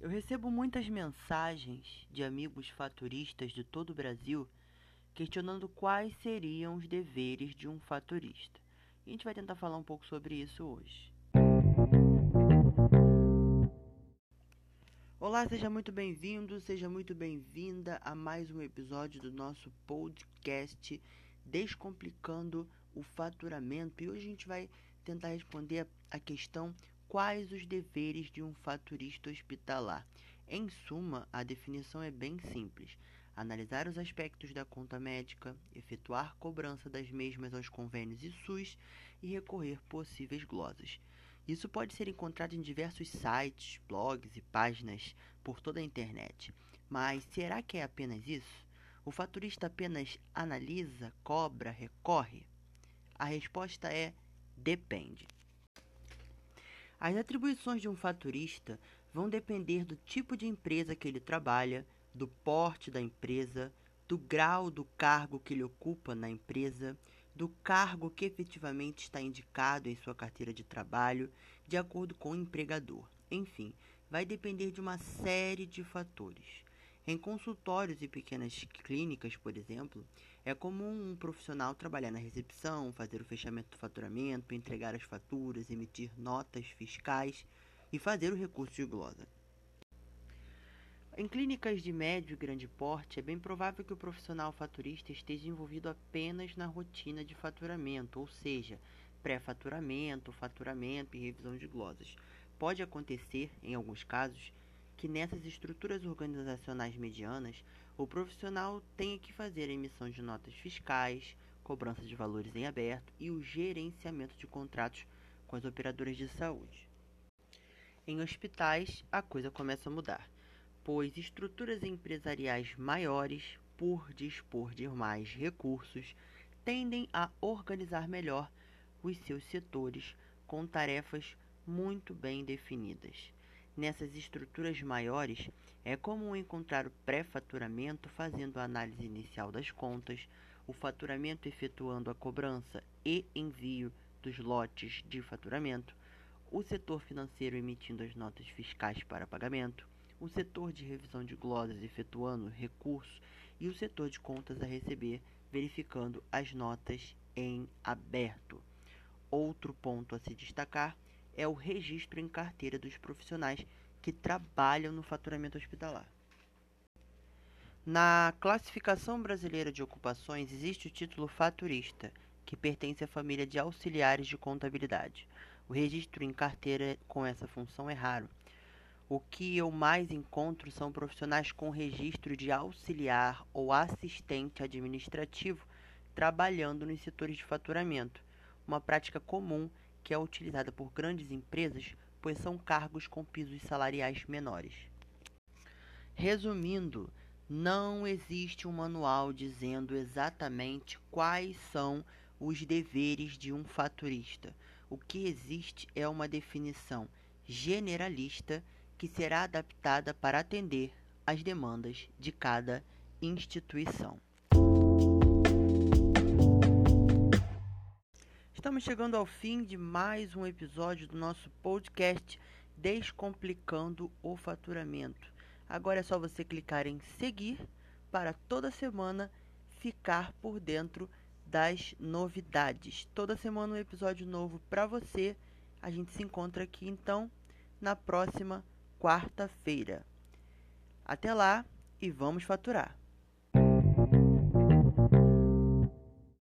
Eu recebo muitas mensagens de amigos faturistas de todo o Brasil questionando quais seriam os deveres de um faturista. E a gente vai tentar falar um pouco sobre isso hoje. Olá, seja muito bem-vindo, seja muito bem-vinda a mais um episódio do nosso podcast Descomplicando o Faturamento. E hoje a gente vai tentar responder a questão quais os deveres de um faturista hospitalar. Em suma, a definição é bem simples: analisar os aspectos da conta médica, efetuar cobrança das mesmas aos convênios e SUS e recorrer possíveis glosas. Isso pode ser encontrado em diversos sites, blogs e páginas por toda a internet. Mas será que é apenas isso? O faturista apenas analisa, cobra, recorre? A resposta é depende. As atribuições de um faturista vão depender do tipo de empresa que ele trabalha, do porte da empresa, do grau do cargo que ele ocupa na empresa, do cargo que efetivamente está indicado em sua carteira de trabalho, de acordo com o empregador. Enfim, vai depender de uma série de fatores. Em consultórios e pequenas clínicas, por exemplo, é comum um profissional trabalhar na recepção, fazer o fechamento do faturamento, entregar as faturas, emitir notas fiscais e fazer o recurso de glosa. Em clínicas de médio e grande porte, é bem provável que o profissional faturista esteja envolvido apenas na rotina de faturamento, ou seja, pré-faturamento, faturamento e revisão de glosas. Pode acontecer, em alguns casos, que nessas estruturas organizacionais medianas, o profissional tenha que fazer a emissão de notas fiscais, cobrança de valores em aberto e o gerenciamento de contratos com as operadoras de saúde. Em hospitais, a coisa começa a mudar, pois estruturas empresariais maiores, por dispor de mais recursos, tendem a organizar melhor os seus setores com tarefas muito bem definidas. Nessas estruturas maiores, é comum encontrar o pré-faturamento fazendo a análise inicial das contas, o faturamento efetuando a cobrança e envio dos lotes de faturamento, o setor financeiro emitindo as notas fiscais para pagamento, o setor de revisão de glosas efetuando recurso e o setor de contas a receber verificando as notas em aberto. Outro ponto a se destacar é o registro em carteira dos profissionais que trabalham no faturamento hospitalar. Na classificação brasileira de ocupações existe o título faturista, que pertence à família de auxiliares de contabilidade. O registro em carteira com essa função é raro. O que eu mais encontro são profissionais com registro de auxiliar ou assistente administrativo trabalhando nos setores de faturamento, uma prática comum que é utilizada por grandes empresas, pois são cargos com pisos salariais menores. Resumindo, não existe um manual dizendo exatamente quais são os deveres de um faturista. O que existe é uma definição generalista que será adaptada para atender às demandas de cada instituição. Estamos chegando ao fim de mais um episódio do nosso podcast Descomplicando o Faturamento. Agora é só você clicar em seguir para toda semana ficar por dentro das novidades. Toda semana um episódio novo para você. A gente se encontra aqui então na próxima quarta-feira. Até lá e vamos faturar!